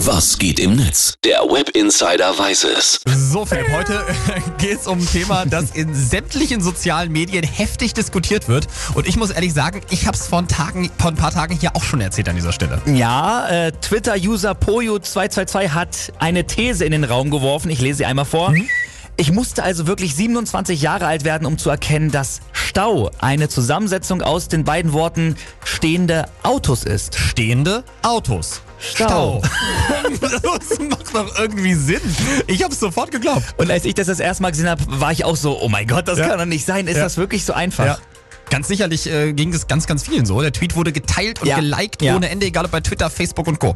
Was geht im Netz? Der Web Insider weiß es. So, Philipp, heute geht es um ein Thema, das in sämtlichen sozialen Medien heftig diskutiert wird. Und ich muss ehrlich sagen, ich habe es vor, ein Tagen- vor ein paar Tagen hier auch schon erzählt an dieser Stelle. Ja, äh, Twitter-User Poyo222 hat eine These in den Raum geworfen. Ich lese sie einmal vor. Ich musste also wirklich 27 Jahre alt werden, um zu erkennen, dass Stau eine Zusammensetzung aus den beiden Worten stehende Autos ist. Stehende Autos. Stau. das macht doch irgendwie Sinn. Ich habe es sofort geglaubt. Und als ich das das erste Mal gesehen habe, war ich auch so, oh mein Gott, das Ja. kann doch nicht sein. Ist Ja. das wirklich so einfach? Ja. Ganz sicherlich äh, ging es ganz, ganz vielen so. Der Tweet wurde geteilt und geliked ohne Ende, egal ob bei Twitter, Facebook und Co.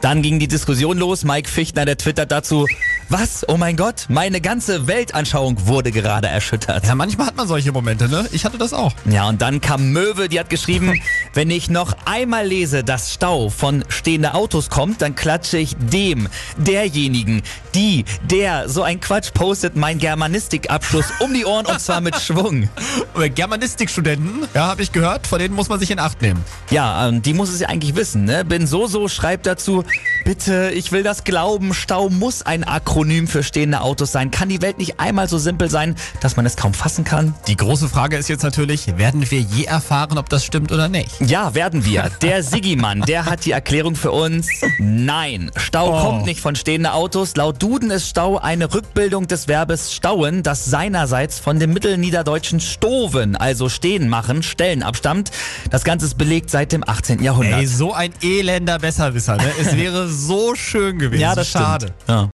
Dann ging die Diskussion los. Mike Fichtner, der twittert dazu, was? Oh mein Gott, meine ganze Weltanschauung wurde gerade erschüttert. Ja, manchmal hat man solche Momente, ne? Ich hatte das auch. Ja, und dann kam Möwe, die hat geschrieben, wenn ich noch einmal lese, dass Stau von stehende Autos kommt, dann klatsche ich dem, derjenigen, die, der so ein Quatsch postet, mein Germanistikabschluss um die Ohren und zwar mit Schwung. Äh, Germanistikstudenten, ja, habe ich gehört, vor denen muss man sich in Acht nehmen. Ja, ähm, die muss es ja eigentlich wissen, ne? Bin so so schreibt dazu, bitte, ich will das glauben, Stau muss ein Akronym für stehende Autos sein. Kann die Welt nicht einmal so simpel sein, dass man es kaum fassen kann? Die große Frage ist jetzt natürlich, werden wir je erfahren, ob das stimmt oder nicht? Ja, werden wir. Der Siggi-Mann, der hat die Erklärung für uns. Nein, Stau Oh. kommt nicht von stehenden Autos. Laut Duden ist Stau eine Rückbildung des Verbes stauen, das seinerseits von dem mittelniederdeutschen stoven, also stehen machen, stellen abstammt. Das Ganze ist belegt seit dem 18. Jahrhundert. Ey, so ein elender Besserwisser, ne? Es wäre so schön gewesen. ja, das Schade. Ja.